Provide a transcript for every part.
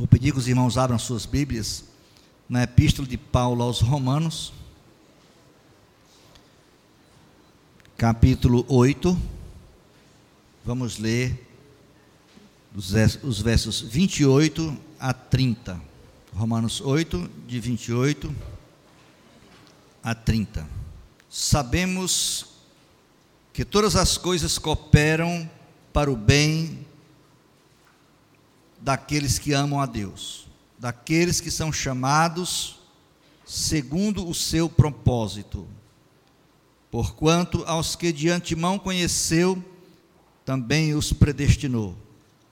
Vou pedir que os irmãos abram suas Bíblias na Epístola de Paulo aos Romanos, capítulo 8. Vamos ler os versos 28 a 30. Romanos 8, de 28 a 30. Sabemos que todas as coisas cooperam para o bem daqueles que amam a Deus, daqueles que são chamados segundo o seu propósito. Porquanto aos que de antemão conheceu, também os predestinou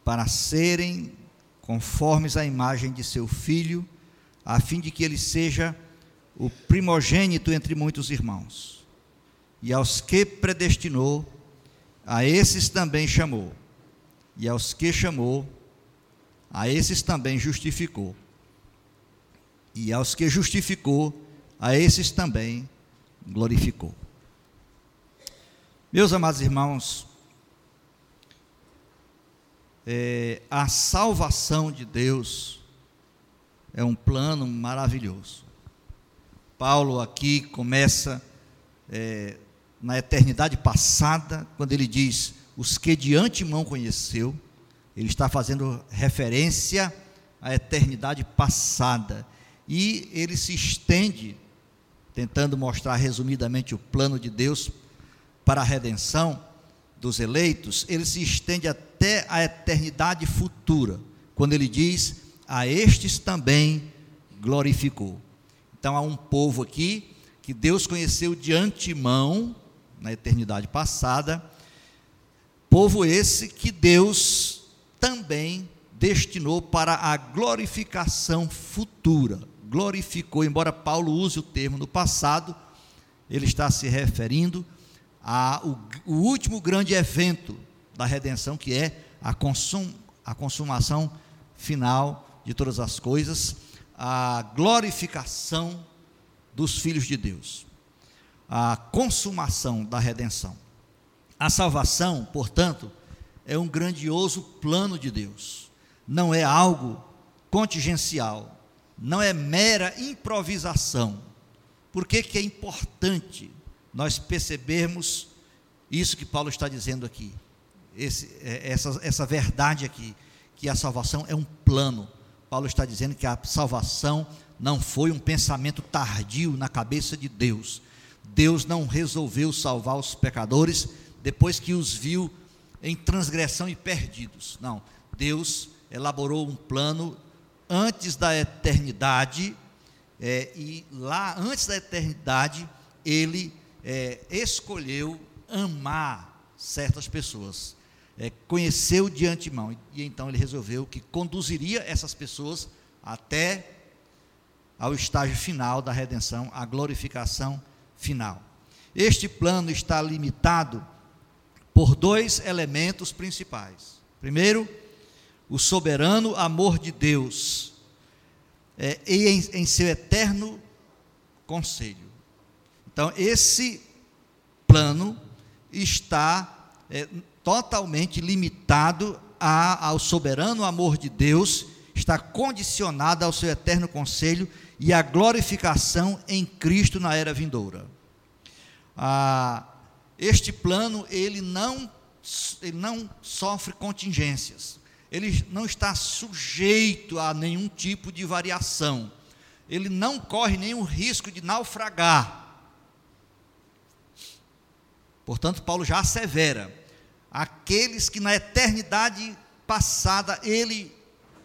para serem conformes à imagem de seu filho, a fim de que ele seja o primogênito entre muitos irmãos. E aos que predestinou, a esses também chamou. E aos que chamou, a esses também justificou. E aos que justificou, a esses também glorificou. Meus amados irmãos, é, a salvação de Deus é um plano maravilhoso. Paulo aqui começa é, na eternidade passada, quando ele diz: os que de antemão conheceu, ele está fazendo referência à eternidade passada. E ele se estende, tentando mostrar resumidamente o plano de Deus para a redenção dos eleitos, ele se estende até a eternidade futura, quando ele diz: A estes também glorificou. Então há um povo aqui que Deus conheceu de antemão, na eternidade passada, povo esse que Deus também destinou para a glorificação futura. Glorificou, embora Paulo use o termo no passado, ele está se referindo ao último grande evento da redenção, que é a, consum, a consumação final de todas as coisas a glorificação dos filhos de Deus, a consumação da redenção. A salvação, portanto, é um grandioso plano de Deus, não é algo contingencial, não é mera improvisação. Por que, que é importante nós percebermos isso que Paulo está dizendo aqui? Esse, é, essa, essa verdade aqui, que a salvação é um plano, Paulo está dizendo que a salvação não foi um pensamento tardio na cabeça de Deus. Deus não resolveu salvar os pecadores depois que os viu em transgressão e perdidos. Não, Deus elaborou um plano antes da eternidade, é, e lá, antes da eternidade, ele é, escolheu amar certas pessoas é, conheceu de antemão, e então ele resolveu que conduziria essas pessoas até ao estágio final da redenção, a glorificação final. Este plano está limitado por dois elementos principais. Primeiro, o soberano amor de Deus é, e em, em seu eterno conselho. Então, esse plano está é, totalmente limitado a, ao soberano amor de Deus, está condicionado ao seu eterno conselho e à glorificação em Cristo na era vindoura. Ah, este plano, ele não, ele não sofre contingências, ele não está sujeito a nenhum tipo de variação, ele não corre nenhum risco de naufragar. Portanto, Paulo já assevera aqueles que na eternidade passada ele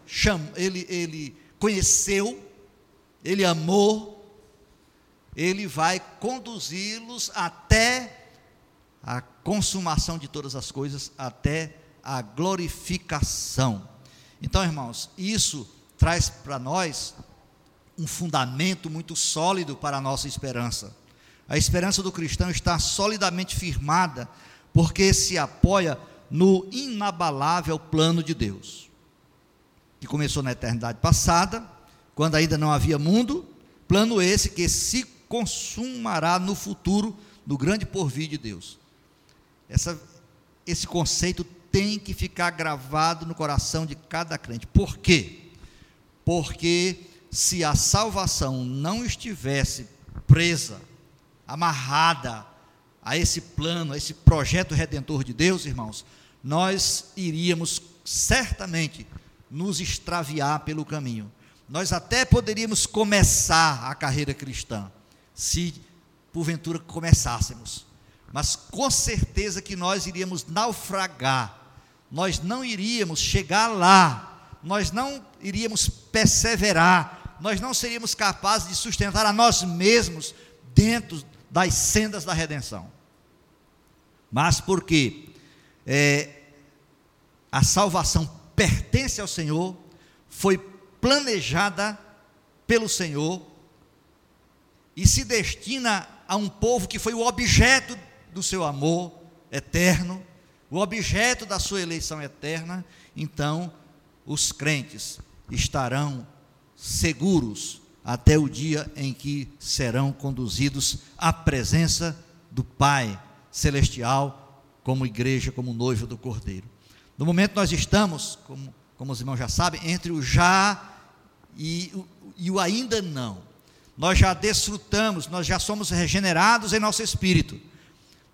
chamou, ele, ele conheceu, ele amou, ele vai conduzi-los até consumação de todas as coisas, até a glorificação. Então, irmãos, isso traz para nós um fundamento muito sólido para a nossa esperança. A esperança do cristão está solidamente firmada porque se apoia no inabalável plano de Deus, que começou na eternidade passada, quando ainda não havia mundo, plano esse que se consumará no futuro, no grande porvir de Deus. Essa, esse conceito tem que ficar gravado no coração de cada crente. Por quê? porque se a salvação não estivesse presa, amarrada a esse plano, a esse projeto redentor de Deus, irmãos, nós iríamos certamente nos extraviar pelo caminho. Nós até poderíamos começar a carreira cristã, se porventura começássemos, mas com certeza que nós iríamos naufragar, nós não iríamos chegar lá, nós não iríamos perseverar, nós não seríamos capazes de sustentar a nós mesmos dentro das sendas da redenção. Mas porque é, a salvação pertence ao Senhor, foi planejada pelo Senhor e se destina a um povo que foi o objeto do seu amor eterno, o objeto da sua eleição eterna, então os crentes estarão seguros até o dia em que serão conduzidos à presença do Pai celestial, como igreja, como noivo do Cordeiro. No momento nós estamos, como, como os irmãos já sabem, entre o já e, e o ainda não. Nós já desfrutamos, nós já somos regenerados em nosso espírito,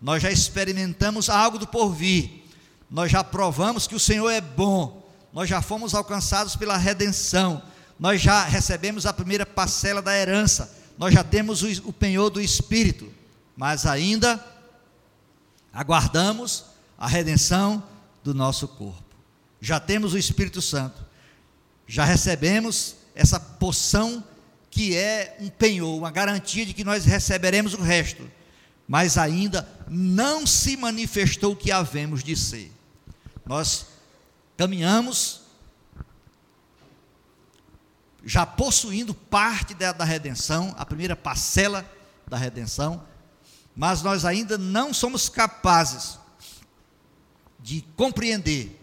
nós já experimentamos algo do porvir, nós já provamos que o Senhor é bom, nós já fomos alcançados pela redenção, nós já recebemos a primeira parcela da herança, nós já temos o, penhor do Espírito, mas ainda aguardamos a redenção do nosso corpo. Já temos o Espírito Santo, já recebemos essa poção que é um penhor, uma garantia de que nós receberemos o resto, mas ainda não se manifestou o que havemos de ser. Nós caminhamos já possuindo parte da, da redenção, a primeira parcela da redenção, mas nós ainda não somos capazes de compreender,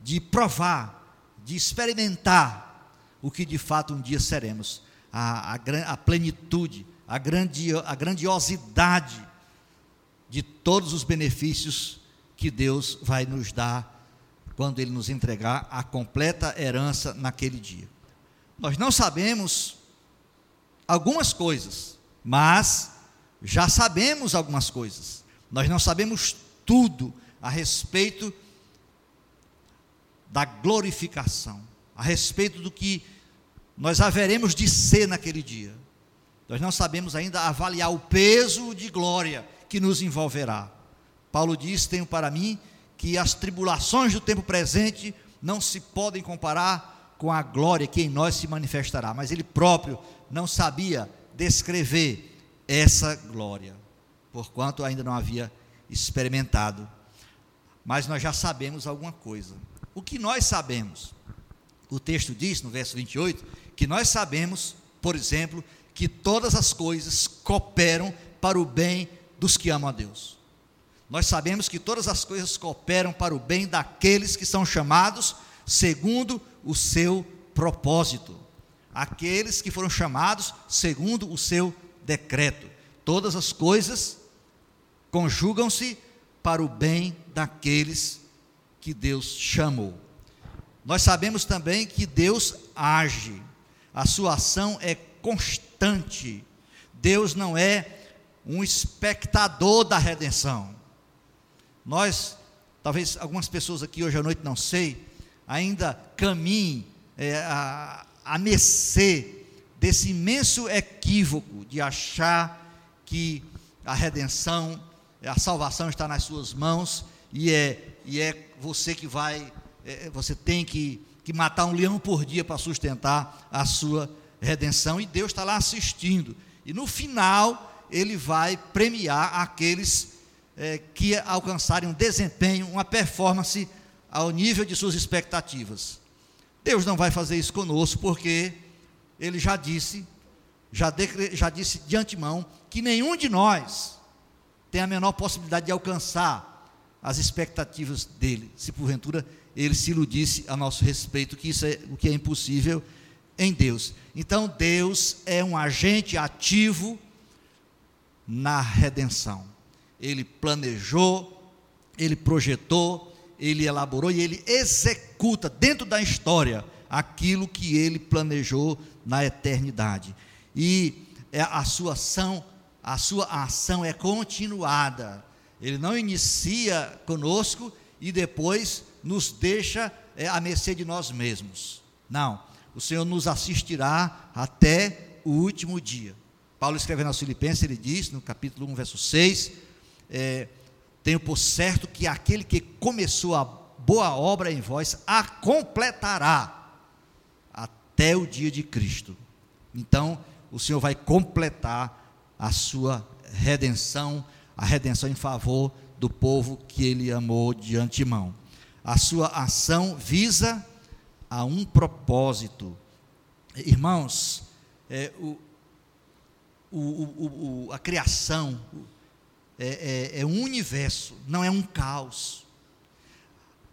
de provar, de experimentar o que de fato um dia seremos, a, a, a plenitude, a, grandio, a grandiosidade de todos os benefícios que Deus vai nos dar quando Ele nos entregar a completa herança naquele dia. Nós não sabemos algumas coisas, mas já sabemos algumas coisas. Nós não sabemos tudo a respeito da glorificação, a respeito do que nós haveremos de ser naquele dia. Nós não sabemos ainda avaliar o peso de glória que nos envolverá. Paulo diz: Tenho para mim que as tribulações do tempo presente não se podem comparar com a glória que em nós se manifestará. Mas ele próprio não sabia descrever essa glória, porquanto ainda não havia experimentado. Mas nós já sabemos alguma coisa. O que nós sabemos? O texto diz, no verso 28, que nós sabemos, por exemplo, que todas as coisas cooperam para o bem dos que amam a Deus. Nós sabemos que todas as coisas cooperam para o bem daqueles que são chamados segundo o seu propósito. Aqueles que foram chamados segundo o seu decreto. Todas as coisas conjugam-se para o bem daqueles que Deus chamou. Nós sabemos também que Deus age, a sua ação é constante. Deus não é um espectador da redenção. Nós, talvez algumas pessoas aqui hoje à noite não sei, ainda caminhe é, a, a mercê desse imenso equívoco de achar que a redenção, a salvação está nas suas mãos e é, e é você que vai, é, você tem que, que matar um leão por dia para sustentar a sua redenção e Deus está lá assistindo. E no final, Ele vai premiar aqueles é, que alcançarem um desempenho, uma performance ao nível de suas expectativas. Deus não vai fazer isso conosco, porque Ele já disse, já, de, já disse de antemão, que nenhum de nós tem a menor possibilidade de alcançar as expectativas dele, se porventura ele se iludisse a nosso respeito, que isso é o que é impossível em Deus. Então Deus é um agente ativo na redenção. Ele planejou, ele projetou, ele elaborou e ele executa dentro da história aquilo que ele planejou na eternidade. E é, a sua ação, a sua ação é continuada. Ele não inicia conosco e depois nos deixa é, à mercê de nós mesmos. Não, o Senhor nos assistirá até o último dia. Paulo escrevendo aos Filipenses, ele diz, no capítulo 1, verso 6, é, tenho por certo que aquele que começou a boa obra em vós a completará até o dia de Cristo. Então, o Senhor vai completar a sua redenção, a redenção em favor do povo que ele amou de antemão. A sua ação visa a um propósito. Irmãos, é, o, o, o, a criação é, é, é um universo, não é um caos.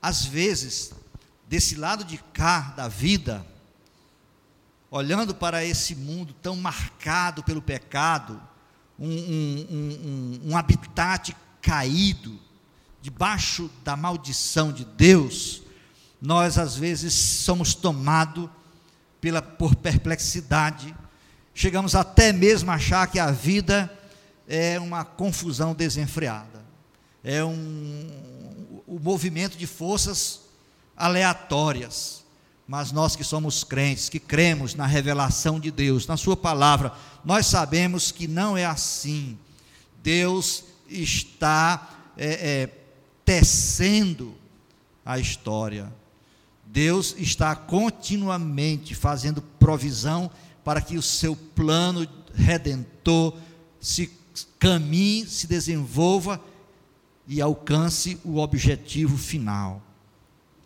Às vezes, desse lado de cá da vida, olhando para esse mundo tão marcado pelo pecado, um, um, um, um habitat caído, debaixo da maldição de Deus, nós às vezes somos tomados pela, por perplexidade, chegamos até mesmo a achar que a vida é uma confusão desenfreada, é um, um movimento de forças aleatórias. Mas nós que somos crentes, que cremos na revelação de Deus, na Sua palavra, nós sabemos que não é assim. Deus está é, é, tecendo a história. Deus está continuamente fazendo provisão para que o seu plano redentor se caminhe, se desenvolva e alcance o objetivo final.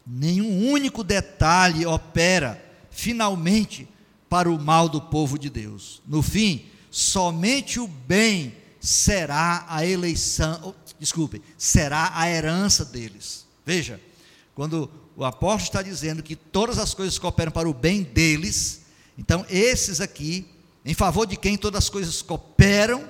Nenhum único detalhe opera finalmente para o mal do povo de Deus. No fim, somente o bem será a eleição, oh, desculpe, será a herança deles. Veja, quando o apóstolo está dizendo que todas as coisas cooperam para o bem deles, então esses aqui, em favor de quem todas as coisas cooperam,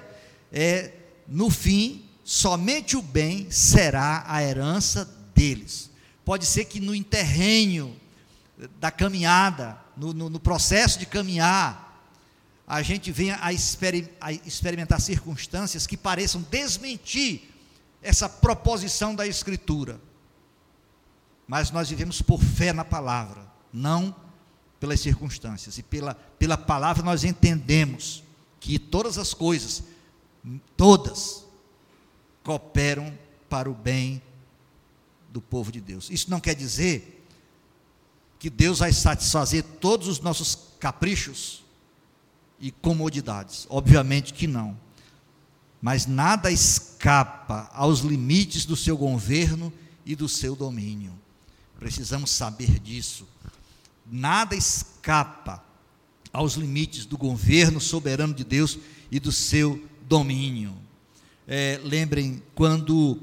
é, no fim, somente o bem será a herança deles. Pode ser que no interrênio da caminhada, no, no, no processo de caminhar, a gente venha a, exper, a experimentar circunstâncias que pareçam desmentir essa proposição da Escritura. Mas nós vivemos por fé na palavra, não pelas circunstâncias. E pela, pela palavra nós entendemos que todas as coisas todas cooperam para o bem do povo de Deus. Isso não quer dizer que Deus vai satisfazer todos os nossos caprichos e comodidades. Obviamente que não. Mas nada escapa aos limites do seu governo e do seu domínio. Precisamos saber disso. Nada escapa aos limites do governo soberano de Deus e do seu domínio. É, lembrem quando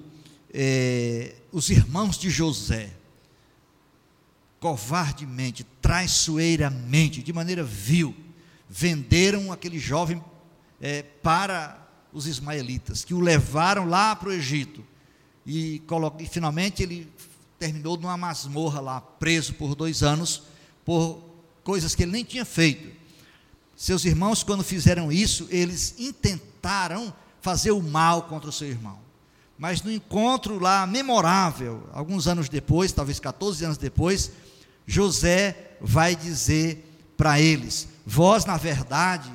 é, os irmãos de José, covardemente, traiçoeiramente, de maneira vil, venderam aquele jovem é, para os ismaelitas, que o levaram lá para o Egito. E, e finalmente ele terminou numa masmorra lá, preso por dois anos, por coisas que ele nem tinha feito. Seus irmãos, quando fizeram isso, eles intentaram fazer o mal contra o seu irmão. Mas no encontro lá memorável, alguns anos depois, talvez 14 anos depois, José vai dizer para eles: Vós, na verdade,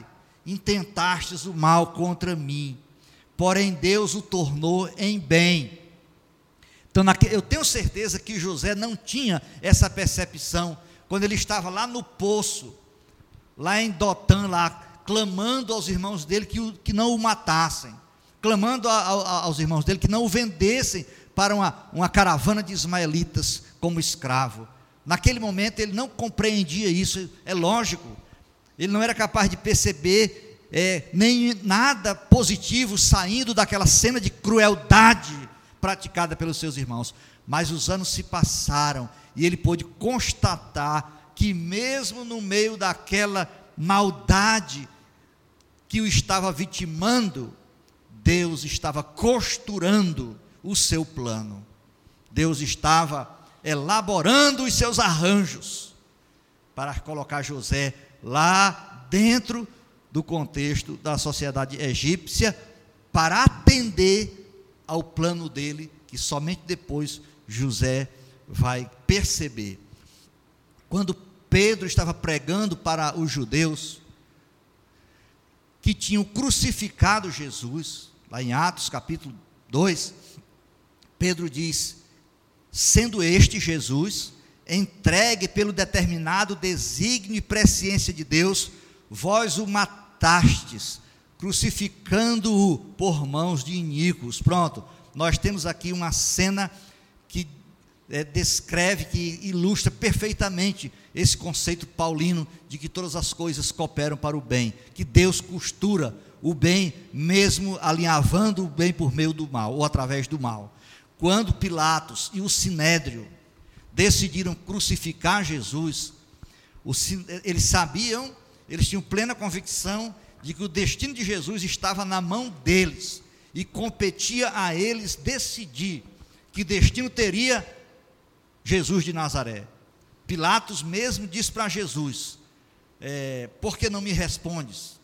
intentastes o mal contra mim, porém Deus o tornou em bem. Então, eu tenho certeza que José não tinha essa percepção quando ele estava lá no poço, lá em Dotã, lá, clamando aos irmãos dele que, o, que não o matassem, clamando a, a, aos irmãos dele que não o vendessem para uma, uma caravana de ismaelitas como escravo. Naquele momento ele não compreendia isso, é lógico, ele não era capaz de perceber é, nem nada positivo saindo daquela cena de crueldade praticada pelos seus irmãos. Mas os anos se passaram e ele pôde constatar que, mesmo no meio daquela maldade que o estava vitimando, Deus estava costurando o seu plano, Deus estava elaborando os seus arranjos para colocar José lá dentro do contexto da sociedade egípcia, para atender ao plano dele, que somente depois José vai perceber. Quando Pedro estava pregando para os judeus que tinham crucificado Jesus, lá em Atos capítulo 2, Pedro diz: sendo este Jesus entregue pelo determinado desígnio e presciência de Deus, vós o matastes, crucificando-o por mãos de iníquos. Pronto, nós temos aqui uma cena é, descreve, que ilustra perfeitamente esse conceito paulino de que todas as coisas cooperam para o bem, que Deus costura o bem, mesmo alinhavando o bem por meio do mal, ou através do mal. Quando Pilatos e o Sinédrio decidiram crucificar Jesus, eles sabiam, eles tinham plena convicção de que o destino de Jesus estava na mão deles e competia a eles decidir que destino teria Jesus de Nazaré. Pilatos mesmo disse para Jesus: é, Por que não me respondes?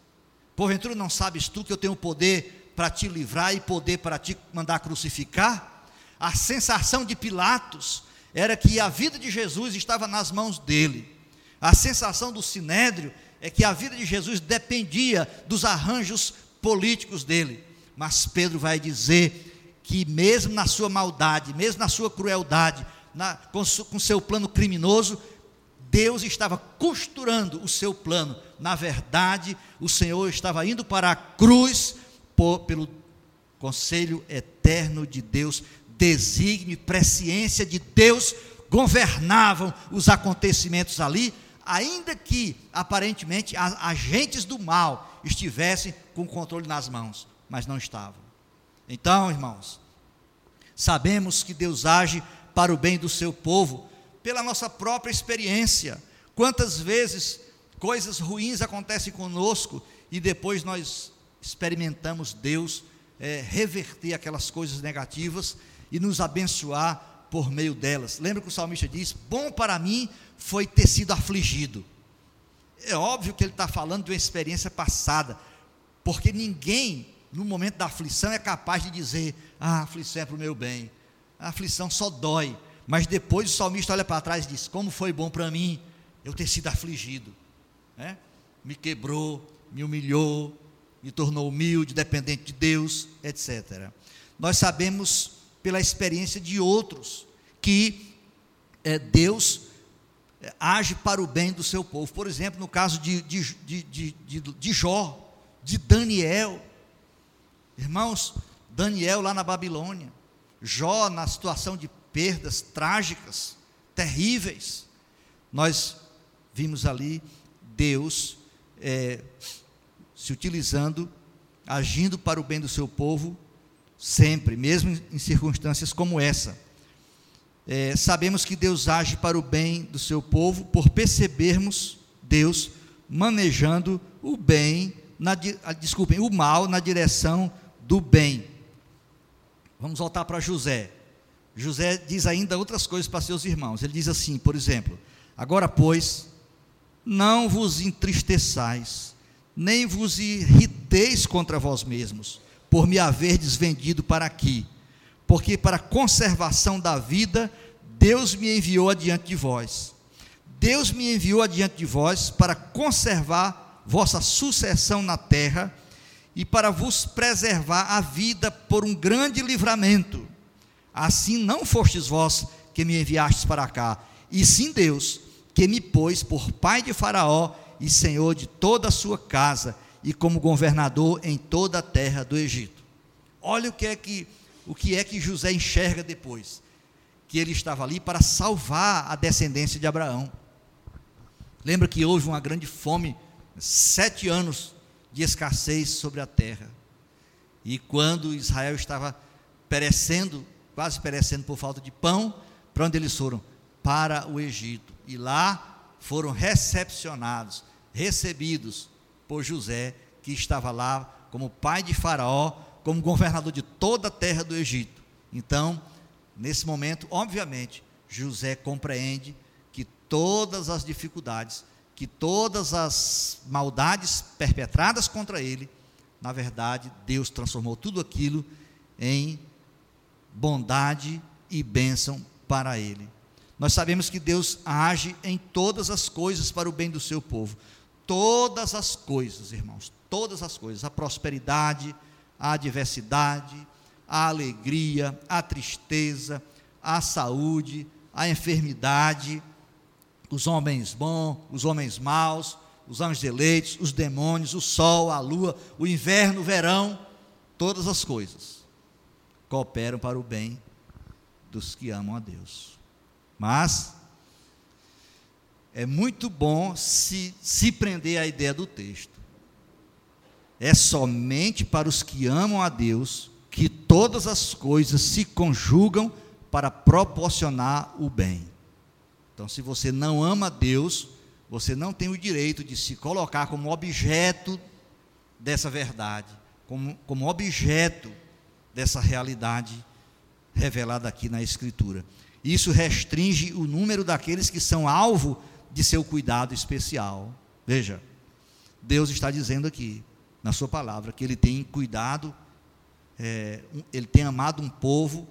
Porventura não sabes tu que eu tenho poder para te livrar e poder para te mandar crucificar? A sensação de Pilatos era que a vida de Jesus estava nas mãos dele. A sensação do sinédrio é que a vida de Jesus dependia dos arranjos políticos dele. Mas Pedro vai dizer que, mesmo na sua maldade, mesmo na sua crueldade, na, com, com seu plano criminoso, Deus estava costurando o seu plano. Na verdade, o Senhor estava indo para a cruz por, pelo conselho eterno de Deus, desígnio e presciência de Deus governavam os acontecimentos ali, ainda que aparentemente agentes do mal estivessem com o controle nas mãos, mas não estavam. Então, irmãos, sabemos que Deus age para o bem do seu povo, pela nossa própria experiência. Quantas vezes coisas ruins acontecem conosco e depois nós experimentamos Deus é, reverter aquelas coisas negativas e nos abençoar por meio delas. Lembra que o salmista diz: Bom para mim foi ter sido afligido. É óbvio que ele está falando de uma experiência passada, porque ninguém, no momento da aflição, é capaz de dizer: Ah, a aflição é para o meu bem. A aflição só dói. Mas depois o salmista olha para trás e diz: Como foi bom para mim eu ter sido afligido. Né? Me quebrou, me humilhou, me tornou humilde, dependente de Deus, etc. Nós sabemos pela experiência de outros, que é, Deus é, age para o bem do seu povo. Por exemplo, no caso de, de, de, de, de Jó, de Daniel. Irmãos, Daniel lá na Babilônia, Jó na situação de perdas trágicas, terríveis. Nós vimos ali Deus é, se utilizando, agindo para o bem do seu povo, sempre, mesmo em circunstâncias como essa. É, sabemos que Deus age para o bem do seu povo por percebermos Deus manejando o bem, na, desculpem, o mal na direção do bem. Vamos voltar para José. José diz ainda outras coisas para seus irmãos. Ele diz assim, por exemplo: Agora, pois, não vos entristeçais, nem vos irriteis contra vós mesmos por me haverdes vendido para aqui, porque para conservação da vida Deus me enviou adiante de vós. Deus me enviou adiante de vós para conservar vossa sucessão na terra e para vos preservar a vida por um grande livramento. Assim não fostes vós que me enviastes para cá, e sim Deus, que me pôs por pai de Faraó e senhor de toda a sua casa e como governador em toda a terra do Egito. Olha o que é que o que é que José enxerga depois, que ele estava ali para salvar a descendência de Abraão. Lembra que houve uma grande fome, sete anos de escassez sobre a terra. E quando Israel estava perecendo, quase perecendo por falta de pão, para onde eles foram? Para o Egito. E lá foram recepcionados, recebidos por José, que estava lá como pai de Faraó, como governador de toda a terra do Egito. Então, nesse momento, obviamente, José compreende que todas as dificuldades, que todas as maldades perpetradas contra ele, na verdade, Deus transformou tudo aquilo em bondade e bênção para ele. Nós sabemos que Deus age em todas as coisas para o bem do seu povo. Todas as coisas, irmãos, todas as coisas, a prosperidade, a adversidade, a alegria, a tristeza, a saúde, a enfermidade, os homens bons, os homens maus, os anjos eleitos, os demônios, o sol, a lua, o inverno, o verão, todas as coisas cooperam para o bem dos que amam a Deus. Mas é muito bom se, se prender à ideia do texto. É somente para os que amam a Deus que todas as coisas se conjugam para proporcionar o bem. Então, se você não ama Deus, você não tem o direito de se colocar como objeto dessa verdade, como, como objeto dessa realidade revelada aqui na Escritura. Isso restringe o número daqueles que são alvo de seu cuidado especial. Veja, Deus está dizendo aqui, na Sua palavra, que Ele tem cuidado, é, Ele tem amado um povo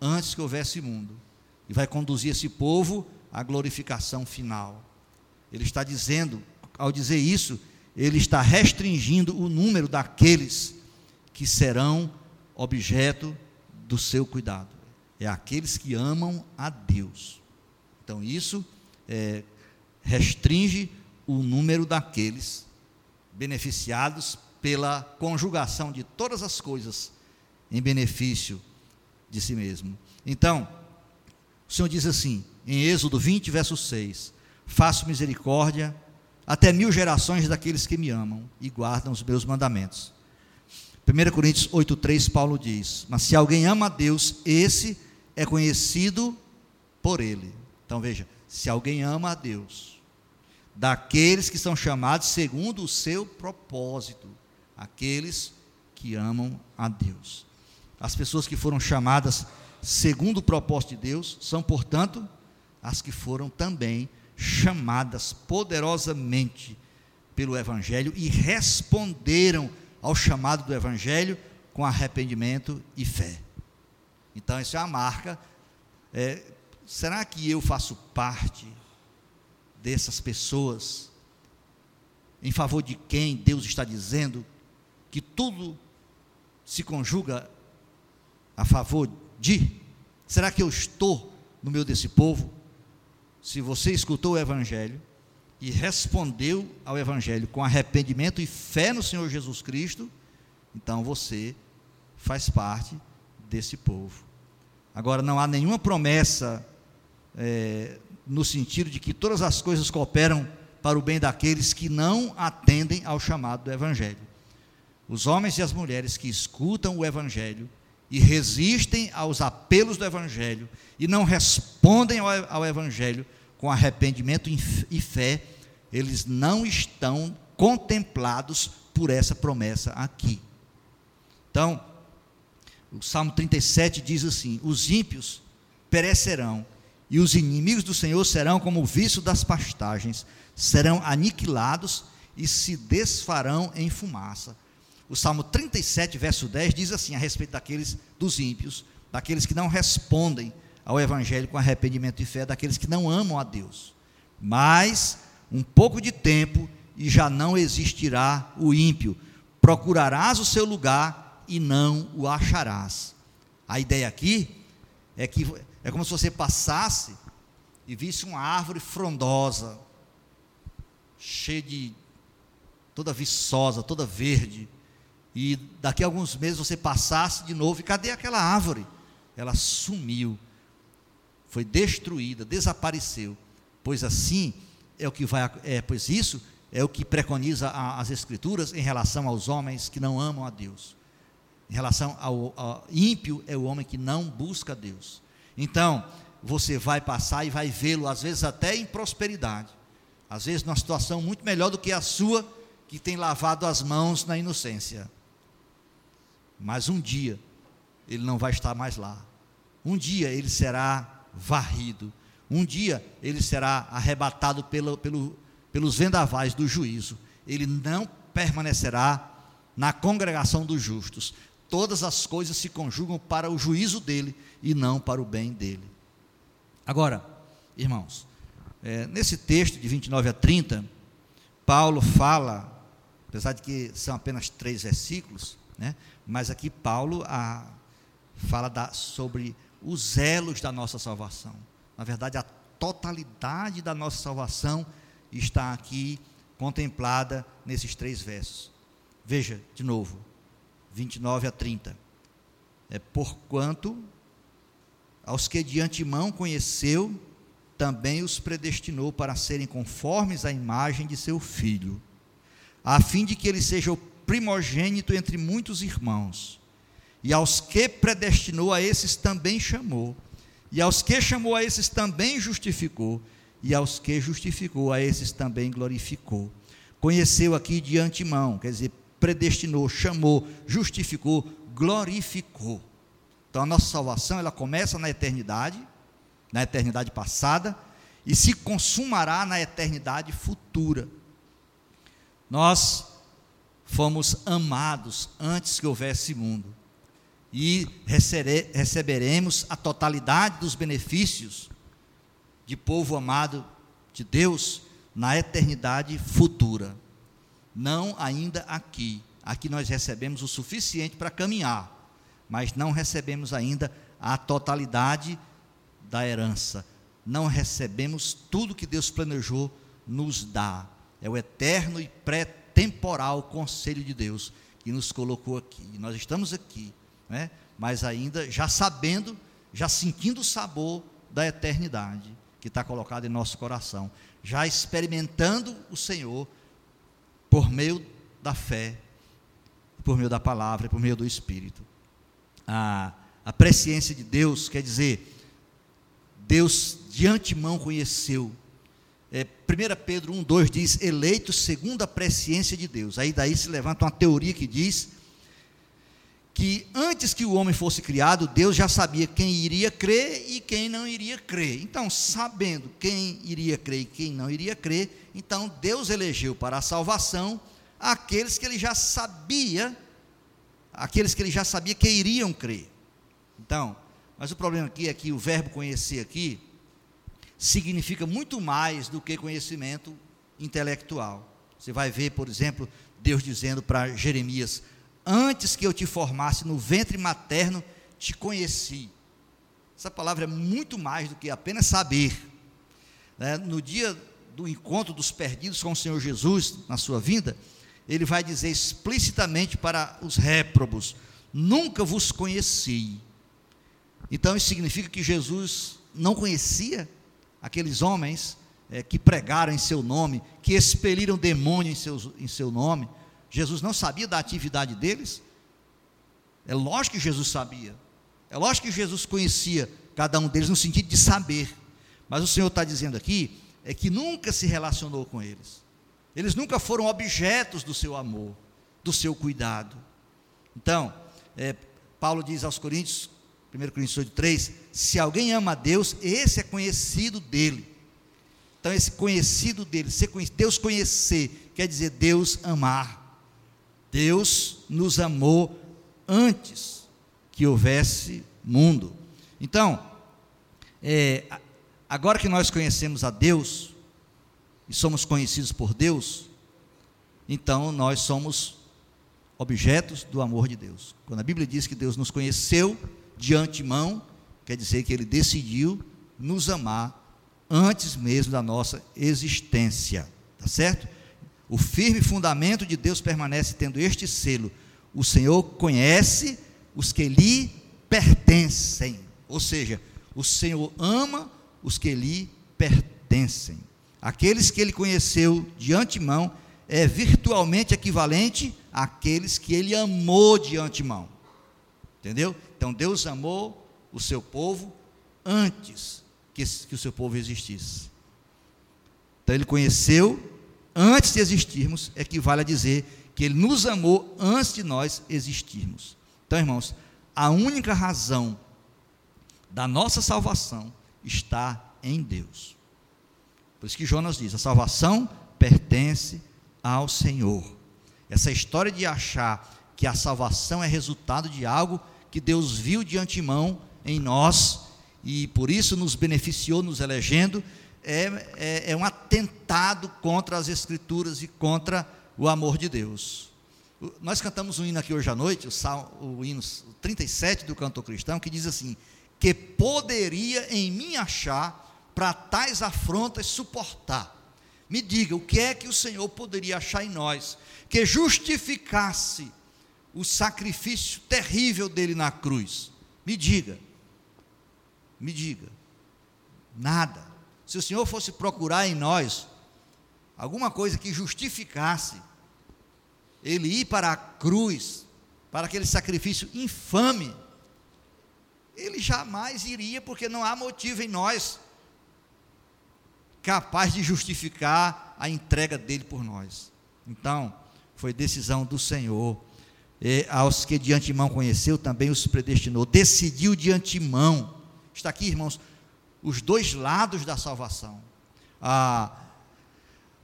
antes que houvesse mundo, e vai conduzir esse povo à glorificação final. Ele está dizendo, ao dizer isso, ele está restringindo o número daqueles que serão objeto do seu cuidado. É aqueles que amam a Deus. Então, isso é, restringe o número daqueles beneficiados pela conjugação de todas as coisas em benefício de si mesmo. Então, o Senhor diz assim, em Êxodo 20, verso 6: Faço misericórdia até mil gerações daqueles que me amam e guardam os meus mandamentos. 1 Coríntios 8,3, Paulo diz: Mas se alguém ama a Deus, esse é conhecido por ele. Então veja, se alguém ama a Deus, daqueles que são chamados segundo o seu propósito, aqueles que amam a Deus. As pessoas que foram chamadas segundo o propósito de Deus são, portanto, as que foram também chamadas poderosamente pelo Evangelho e responderam ao chamado do Evangelho com arrependimento e fé. Então, isso é a marca. É, será que eu faço parte dessas pessoas em favor de quem Deus está dizendo que tudo se conjuga a favor de? Será que eu estou no meio desse povo? Se você escutou o Evangelho e respondeu ao Evangelho com arrependimento e fé no Senhor Jesus Cristo, então você faz parte desse povo. Agora, não há nenhuma promessa é, no sentido de que todas as coisas cooperam para o bem daqueles que não atendem ao chamado do Evangelho. Os homens e as mulheres que escutam o Evangelho e resistem aos apelos do Evangelho e não respondem ao, Evangelho com arrependimento e fé, eles não estão contemplados por essa promessa aqui. Então, o Salmo 37 diz assim: Os ímpios perecerão, e os inimigos do Senhor serão como o vício das pastagens, serão aniquilados e se desfarão em fumaça. O Salmo 37, verso 10 diz assim a respeito daqueles dos ímpios, daqueles que não respondem ao evangelho com arrependimento e fé, daqueles que não amam a Deus. Mas um pouco de tempo e já não existirá o ímpio. Procurarás o seu lugar e não o acharás. A ideia aqui é que é como se você passasse e visse uma árvore frondosa, cheia de toda viçosa, toda verde, e daqui a alguns meses você passasse de novo e cadê aquela árvore? Ela sumiu. Foi destruída, desapareceu. Pois assim é o que vai é, pois isso é o que preconiza a, as escrituras em relação aos homens que não amam a Deus em relação ao, ao ímpio, é o homem que não busca Deus. Então, você vai passar e vai vê-lo, às vezes até em prosperidade, às vezes numa situação muito melhor do que a sua, que tem lavado as mãos na inocência. Mas um dia, ele não vai estar mais lá. Um dia ele será varrido. Um dia ele será arrebatado pelo, pelo, pelos vendavais do juízo. Ele não permanecerá na congregação dos justos. Todas as coisas se conjugam para o juízo dele e não para o bem dele. Agora, irmãos, é, nesse texto de 29 a 30, Paulo fala, apesar de que são apenas três versículos, né, mas aqui Paulo a, fala da, sobre os elos da nossa salvação. Na verdade, a totalidade da nossa salvação está aqui contemplada nesses três versos. Veja, de novo, 29 a 30. É porquanto aos que de antemão conheceu, também os predestinou para serem conformes à imagem de seu filho, a fim de que ele seja o primogênito entre muitos irmãos. E aos que predestinou, a esses também chamou. E aos que chamou, a esses também justificou. E aos que justificou, a esses também glorificou. Conheceu aqui de antemão, quer dizer, predestinou, chamou, justificou, glorificou. Então a nossa salvação, ela começa na eternidade, na eternidade passada, e se consumará na eternidade futura. Nós fomos amados antes que houvesse mundo, e receberemos a totalidade dos benefícios de povo amado de Deus na eternidade futura não ainda aqui. Aqui nós recebemos o suficiente para caminhar, mas não recebemos ainda a totalidade da herança. Não recebemos tudo que Deus planejou nos dar. É o eterno e pré-temporal conselho de Deus que nos colocou aqui. E nós estamos aqui, né? mas ainda já sabendo, já sentindo o sabor da eternidade que está colocado em nosso coração, já experimentando o Senhor por meio da fé, por meio da palavra, por meio do Espírito. A, a presciência de Deus quer dizer, Deus de antemão conheceu. É, 1 Pedro 1,2 diz, eleitos segundo a presciência de Deus. Aí daí se levanta uma teoria que diz que antes que o homem fosse criado, Deus já sabia quem iria crer e quem não iria crer. Então, sabendo quem iria crer e quem não iria crer, então Deus elegeu para a salvação aqueles que ele já sabia, aqueles que ele já sabia que iriam crer. Então, mas o problema aqui é que o verbo conhecer aqui significa muito mais do que conhecimento intelectual. Você vai ver, por exemplo, Deus dizendo para Jeremias: Antes que eu te formasse no ventre materno, te conheci. Essa palavra é muito mais do que apenas saber. Né? No dia do encontro dos perdidos com o Senhor Jesus na sua vinda, ele vai dizer explicitamente para os réprobos: Nunca vos conheci. Então isso significa que Jesus não conhecia aqueles homens é, que pregaram em seu nome, que expeliram demônio em, seus, em seu nome. Jesus não sabia da atividade deles? É lógico que Jesus sabia. É lógico que Jesus conhecia cada um deles no sentido de saber. Mas o Senhor está dizendo aqui é que nunca se relacionou com eles. Eles nunca foram objetos do seu amor, do seu cuidado. Então, é, Paulo diz aos Coríntios, 1 Coríntios 8, 3, se alguém ama a Deus, esse é conhecido dele. Então, esse conhecido dele, Deus conhecer, quer dizer Deus amar. Deus nos amou antes que houvesse mundo. Então, é, Agora que nós conhecemos a Deus e somos conhecidos por Deus, então nós somos objetos do amor de Deus. Quando a Bíblia diz que Deus nos conheceu de antemão, quer dizer que Ele decidiu nos amar antes mesmo da nossa existência, tá certo? O firme fundamento de Deus permanece tendo este selo: o Senhor conhece os que lhe pertencem, ou seja, o Senhor ama os que lhe pertencem. Aqueles que ele conheceu de antemão é virtualmente equivalente àqueles que ele amou de antemão. Entendeu? Então Deus amou o seu povo antes que, que o seu povo existisse. Então ele conheceu antes de existirmos, equivale a dizer que ele nos amou antes de nós existirmos. Então, irmãos, a única razão da nossa salvação está em Deus. Por isso que Jonas diz: a salvação pertence ao Senhor. Essa história de achar que a salvação é resultado de algo que Deus viu de antemão em nós e por isso nos beneficiou nos elegendo, é, é, é um atentado contra as Escrituras e contra o amor de Deus. Nós cantamos um hino aqui hoje à noite, o, sal, o hino 37 do canto cristão, que diz assim: Que poderia em mim achar para tais afrontas suportar. Me diga, o que é que o Senhor poderia achar em nós que justificasse o sacrifício terrível dele na cruz? Me diga, me diga, nada. Se o Senhor fosse procurar em nós alguma coisa que justificasse ele ir para a cruz, para aquele sacrifício infame, ele jamais iria, porque não há motivo em nós capaz de justificar a entrega dele por nós. Então, foi decisão do Senhor. E aos que de antemão conheceu, também os predestinou. Decidiu de antemão. Está aqui, irmãos, os dois lados da salvação. Ah,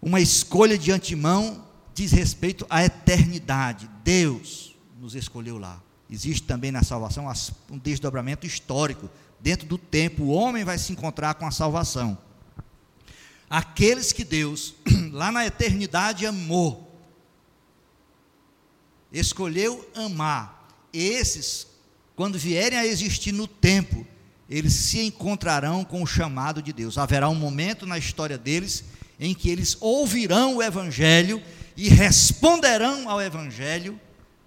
uma escolha de antemão diz respeito à eternidade. Deus nos escolheu lá. Existe também na salvação um desdobramento histórico. Dentro do tempo, o homem vai se encontrar com a salvação. Aqueles que Deus, lá na eternidade, amou, escolheu amar, esses, quando vierem a existir no tempo, eles se encontrarão com o chamado de Deus. Haverá um momento na história deles em que eles ouvirão o Evangelho e responderão ao Evangelho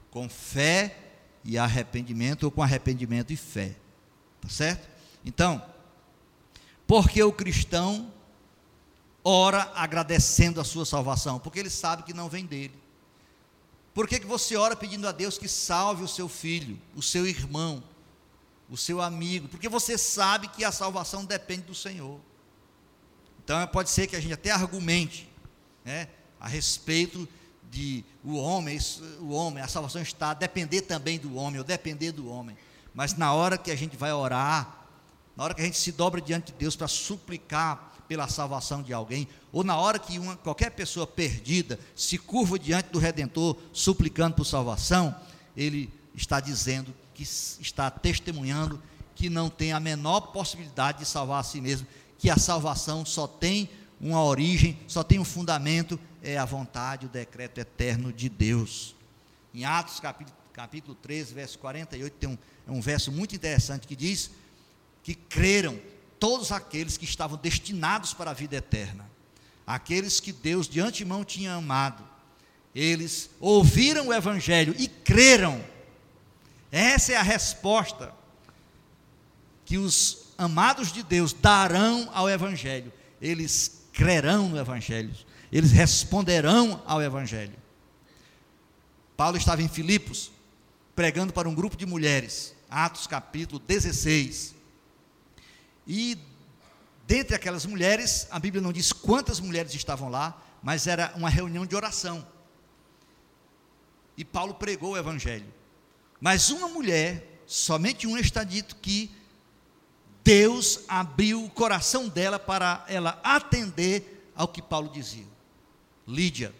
com fé e arrependimento, ou com arrependimento e fé. Tá certo? Então, porque o cristão ora agradecendo a sua salvação? Porque ele sabe que não vem dele. Por que, que você ora pedindo a Deus que salve o seu filho, o seu irmão, o seu amigo? Porque você sabe que a salvação depende do Senhor. Então pode ser que a gente até argumente, né? a respeito de o homem, o homem, a salvação está a depender também do homem, ou depender do homem. Mas na hora que a gente vai orar, na hora que a gente se dobra diante de Deus para suplicar pela salvação de alguém, ou na hora que uma, qualquer pessoa perdida se curva diante do Redentor suplicando por salvação, ele está dizendo que está testemunhando que não tem a menor possibilidade de salvar a si mesmo, que a salvação só tem uma origem, só tem um fundamento é a vontade, o decreto eterno de Deus. Em Atos capítulo, capítulo 13, verso 48, tem um, é um verso muito interessante que diz que creram todos aqueles que estavam destinados para a vida eterna, aqueles que Deus de antemão tinha amado, eles ouviram o Evangelho e creram. Essa é a resposta que os amados de Deus darão ao Evangelho. Eles crerão no Evangelho eles responderão ao Evangelho. Paulo estava em Filipos, pregando para um grupo de mulheres, Atos capítulo 16. E dentre aquelas mulheres, a Bíblia não diz quantas mulheres estavam lá, mas era uma reunião de oração. E Paulo pregou o Evangelho. Mas uma mulher, somente uma está dito que Deus abriu o coração dela para ela atender ao que Paulo dizia. Lídia,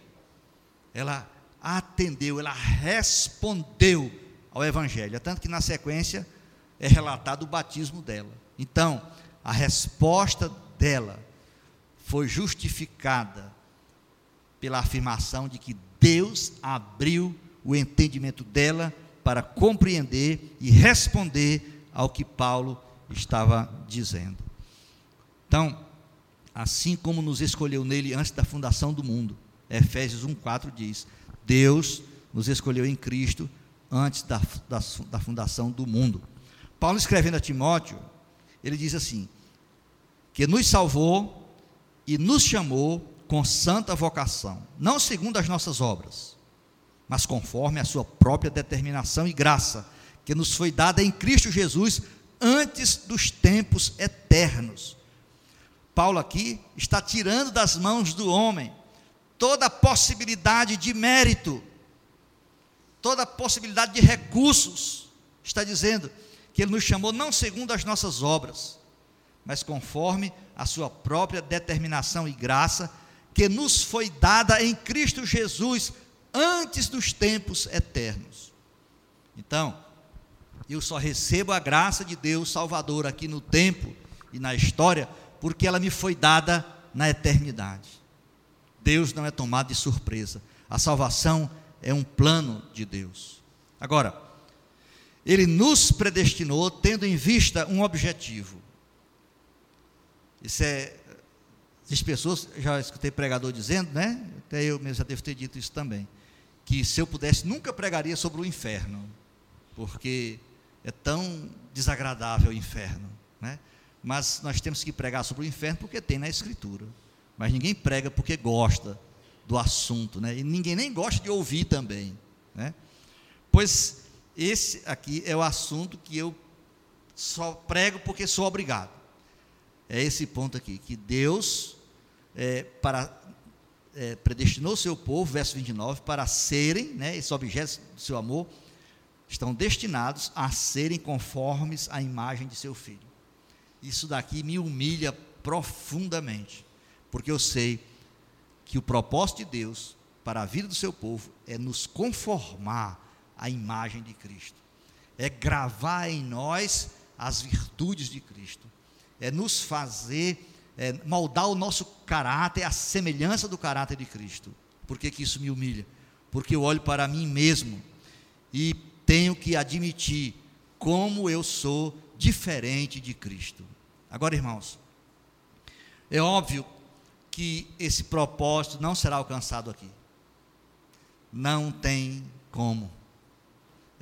ela atendeu, ela respondeu ao Evangelho. Tanto que na sequência é relatado o batismo dela. Então, a resposta dela foi justificada pela afirmação de que Deus abriu o entendimento dela para compreender e responder ao que Paulo estava dizendo. Então, assim como nos escolheu nele antes da fundação do mundo. Efésios 1,4 diz: Deus nos escolheu em Cristo antes da, da, da, fundação do mundo. Paulo escrevendo a Timóteo, ele diz assim: que nos salvou e nos chamou com santa vocação, não segundo as nossas obras, mas conforme a sua própria determinação e graça, que nos foi dada em Cristo Jesus antes dos tempos eternos Paulo aqui está tirando das mãos do homem toda a possibilidade de mérito, toda a possibilidade de recursos. Está dizendo que ele nos chamou não segundo as nossas obras, mas conforme a sua própria determinação e graça, que nos foi dada em Cristo Jesus antes dos tempos eternos. Então, eu só recebo a graça de Deus Salvador aqui no tempo e na história, porque ela me foi dada na eternidade. Deus não é tomado de surpresa. A salvação é um plano de Deus. Agora, ele nos predestinou tendo em vista um objetivo. Isso é. As pessoas, já escutei pregador dizendo, né? Até eu mesmo já devo ter dito isso também. Que se eu pudesse, nunca pregaria sobre o inferno. Porque é tão desagradável o inferno. Né? Mas nós temos que pregar sobre o inferno porque tem na Escritura. Mas ninguém prega porque gosta do assunto. Né? E ninguém nem gosta de ouvir também. Né? Pois esse aqui é o assunto que eu só prego porque sou obrigado. É esse ponto aqui, que Deus é, para, é, predestinou o seu povo, verso 29, para serem, né, esses objetos do seu amor, estão destinados a serem conformes à imagem de seu filho. Isso daqui me humilha profundamente, porque eu sei que o propósito de Deus para a vida do seu povo é nos conformar a imagem de Cristo, é gravar em nós as virtudes de Cristo, é nos fazer, é, moldar o nosso caráter, a semelhança do caráter de Cristo. Por que, que isso me humilha? Porque eu olho para mim mesmo e tenho que admitir como eu sou diferente de Cristo. Agora, irmãos, é óbvio que esse propósito não será alcançado aqui. Não tem como.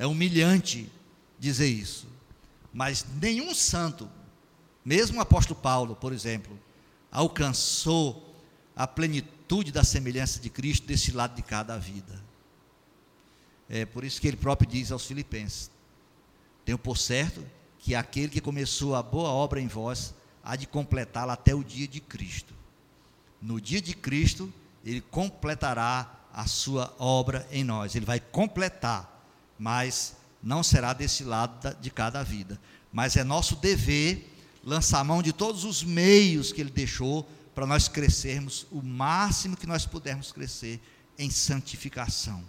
É humilhante dizer isso. Mas nenhum santo, mesmo o apóstolo Paulo, por exemplo, alcançou a plenitude da semelhança de Cristo desse lado de cada vida. É por isso que ele próprio diz aos Filipenses: Tenho por certo que aquele que começou a boa obra em vós há de completá-la até o dia de Cristo. No dia de Cristo, ele completará a sua obra em nós. Ele vai completar mas não será desse lado de cada vida. Mas é nosso dever lançar mão de todos os meios que Ele deixou para nós crescermos o máximo que nós pudermos crescer em santificação.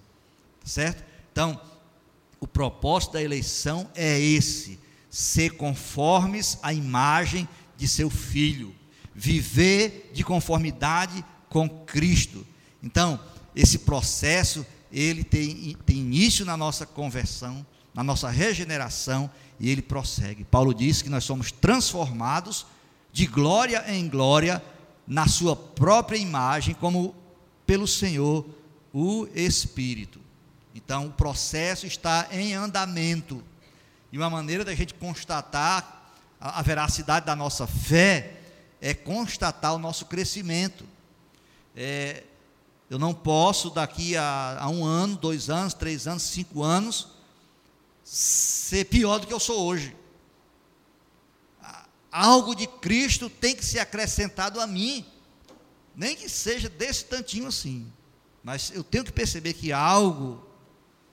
Certo? Então, o propósito da eleição é esse: ser conformes à imagem de seu filho, viver de conformidade com Cristo. Então, esse processo ele tem, tem início na nossa conversão, na nossa regeneração, e ele prossegue. Paulo diz que nós somos transformados de glória em glória na sua própria imagem, como pelo Senhor, o Espírito. Então, o processo está em andamento. E uma maneira da gente constatar a, a veracidade da nossa fé é constatar o nosso crescimento. É, eu não posso, daqui a, a, um ano, dois anos, três anos, cinco anos, ser pior do que eu sou hoje. Algo de Cristo tem que ser acrescentado a mim, nem que seja desse tantinho assim. Mas eu tenho que perceber que algo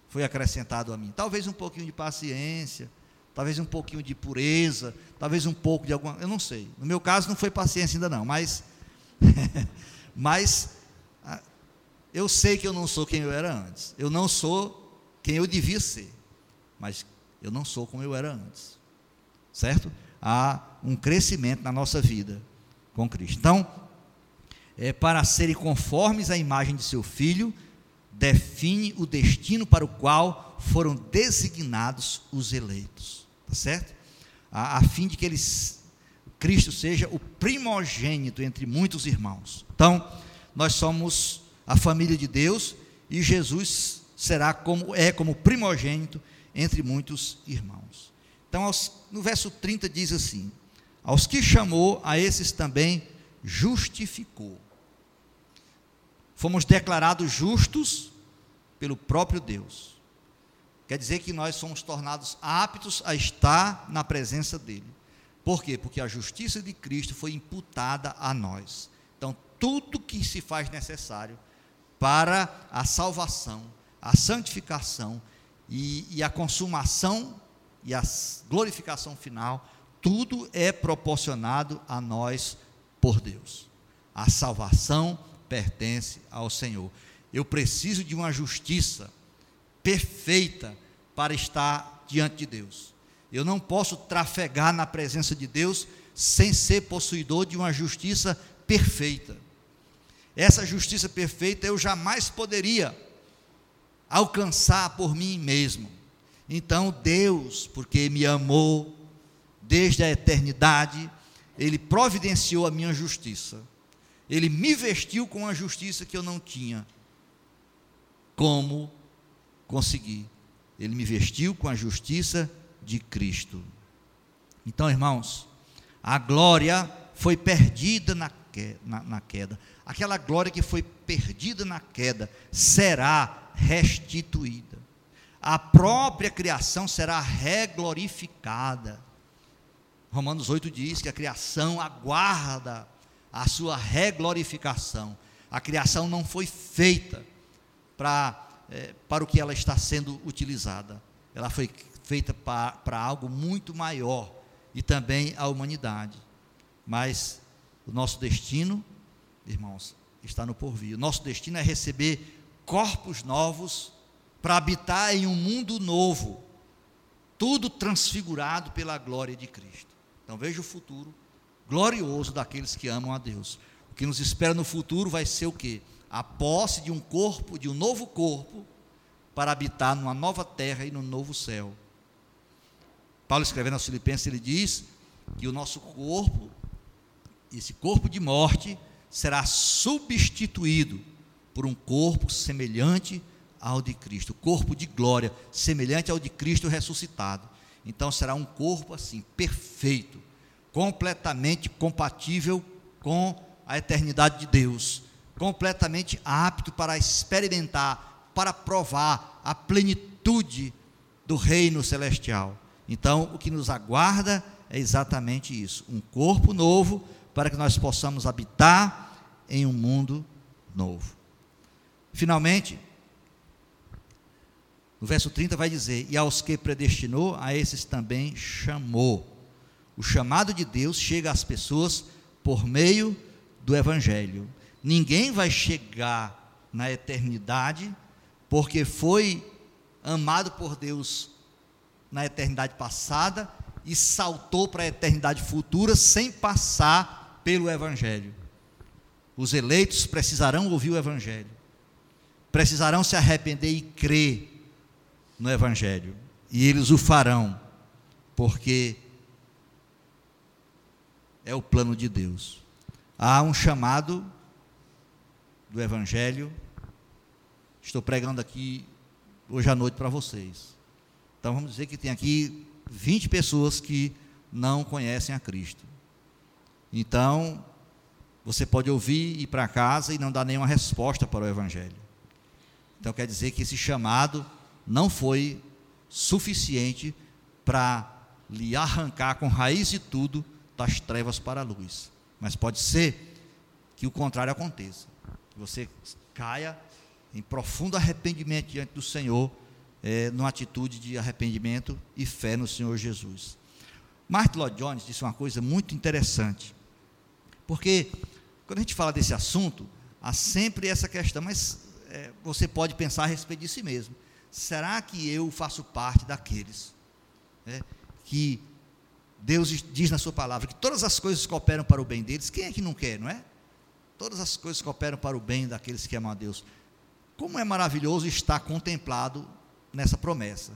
foi acrescentado a mim. Talvez um pouquinho de paciência, talvez um pouquinho de pureza, talvez um pouco de alguma. Eu não sei. No meu caso não foi paciência ainda não, mas. mas eu sei que eu não sou quem eu era antes. Eu não sou quem eu devia ser. Mas eu não sou como eu era antes. Certo? Há um crescimento na nossa vida com Cristo. Então, é, para serem conformes à imagem de seu filho, define o destino para o qual foram designados os eleitos. Tá certo? A, a fim de que eles, Cristo seja o primogênito entre muitos irmãos. Então, nós somos a família de Deus e Jesus será como é como primogênito entre muitos irmãos. Então, aos, no verso 30 diz assim: Aos que chamou, a esses também justificou. Fomos declarados justos pelo próprio Deus. Quer dizer que nós somos tornados aptos a estar na presença dele. Por quê? Porque a justiça de Cristo foi imputada a nós. Então, tudo que se faz necessário para a salvação, a santificação e, e a consumação e a glorificação final, tudo é proporcionado a nós por Deus. A salvação pertence ao Senhor. Eu preciso de uma justiça perfeita para estar diante de Deus. Eu não posso trafegar na presença de Deus sem ser possuidor de uma justiça perfeita. Essa justiça perfeita eu jamais poderia alcançar por mim mesmo. Então Deus, porque me amou desde a eternidade, ele providenciou a minha justiça. Ele me vestiu com a justiça que eu não tinha. Como conseguir? Ele me vestiu com a justiça de Cristo. Então, irmãos, a glória foi perdida na, na, na queda. Aquela glória que foi perdida na queda será restituída. A própria criação será reglorificada. Romanos 8 diz que a criação aguarda a sua reglorificação. A criação não foi feita para, é, para o que ela está sendo utilizada. Ela foi feita para, para algo muito maior e também a humanidade. Mas o nosso destino, irmãos, está no porvir. O nosso destino é receber corpos novos para habitar em um mundo novo, tudo transfigurado pela glória de Cristo. Então veja o futuro glorioso daqueles que amam a Deus. O que nos espera no futuro vai ser o quê? A posse de um corpo, de um novo corpo, para habitar numa nova terra e num novo céu. Paulo escrevendo aos Filipenses, ele diz que o nosso corpo, esse corpo de morte, será substituído por um corpo semelhante ao de Cristo, corpo de glória, semelhante ao de Cristo ressuscitado. Então será um corpo assim, perfeito, completamente compatível com a eternidade de Deus, completamente apto para experimentar, para provar a plenitude do reino celestial. Então, o que nos aguarda é exatamente isso: um corpo novo para que nós possamos habitar em um mundo novo. Finalmente, no verso 30 vai dizer: E aos que predestinou, a esses também chamou. O chamado de Deus chega às pessoas por meio do Evangelho. Ninguém vai chegar na eternidade porque foi amado por Deus na eternidade passada e saltou para a eternidade futura sem passar pelo Evangelho. Os eleitos precisarão ouvir o Evangelho, precisarão se arrepender e crer no Evangelho, e eles o farão, porque é o plano de Deus. Há um chamado do Evangelho, estou pregando aqui hoje à noite para vocês. Então vamos dizer que tem aqui 20 pessoas que não conhecem a Cristo. Então, você pode ouvir, ir para casa e não dar nenhuma resposta para o Evangelho. Então quer dizer que esse chamado não foi suficiente para lhe arrancar com raiz e tudo das trevas para a luz. Mas pode ser que o contrário aconteça. Que você caia em profundo arrependimento diante do Senhor é, numa atitude de arrependimento e fé no Senhor Jesus. Martin Lloyd Jones disse uma coisa muito interessante, porque quando a gente fala desse assunto, há sempre essa questão, mas é, você pode pensar a respeito de si mesmo. Será que eu faço parte daqueles é, que Deus diz na sua palavra que todas as coisas cooperam para o bem deles? Quem é que não quer, não é? Todas as coisas cooperam para o bem daqueles que amam a Deus. Como é maravilhoso estar contemplado nessa promessa.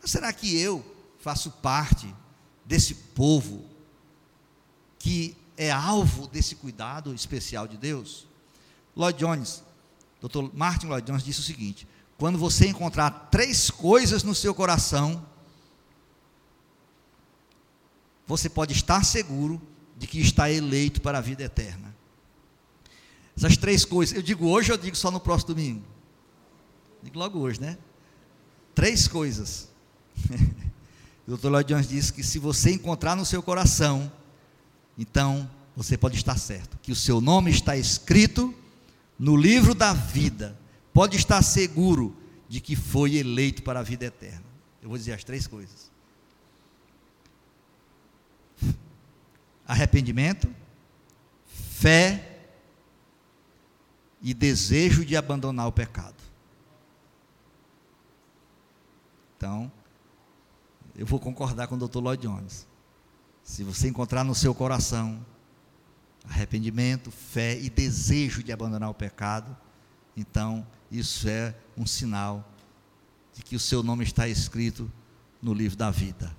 Mas será que eu faço parte desse povo que é alvo desse cuidado especial de Deus? Lloyd Jones, Dr. Martin Lloyd Jones disse o seguinte: quando você encontrar três coisas no seu coração, você pode estar seguro de que está eleito para a vida eterna. Essas três coisas, eu digo hoje ou eu digo só no próximo domingo? Digo logo hoje, né? Três coisas. o Dr. Lloyd Jones disse que se você encontrar no seu coração, então você pode estar certo, que o seu nome está escrito no livro da vida. Pode estar seguro de que foi eleito para a vida eterna. Eu vou dizer as três coisas: arrependimento, fé e desejo de abandonar o pecado. Então, eu vou concordar com o Dr. Lloyd Jones. Se você encontrar no seu coração arrependimento, fé e desejo de abandonar o pecado, então isso é um sinal de que o seu nome está escrito no livro da vida.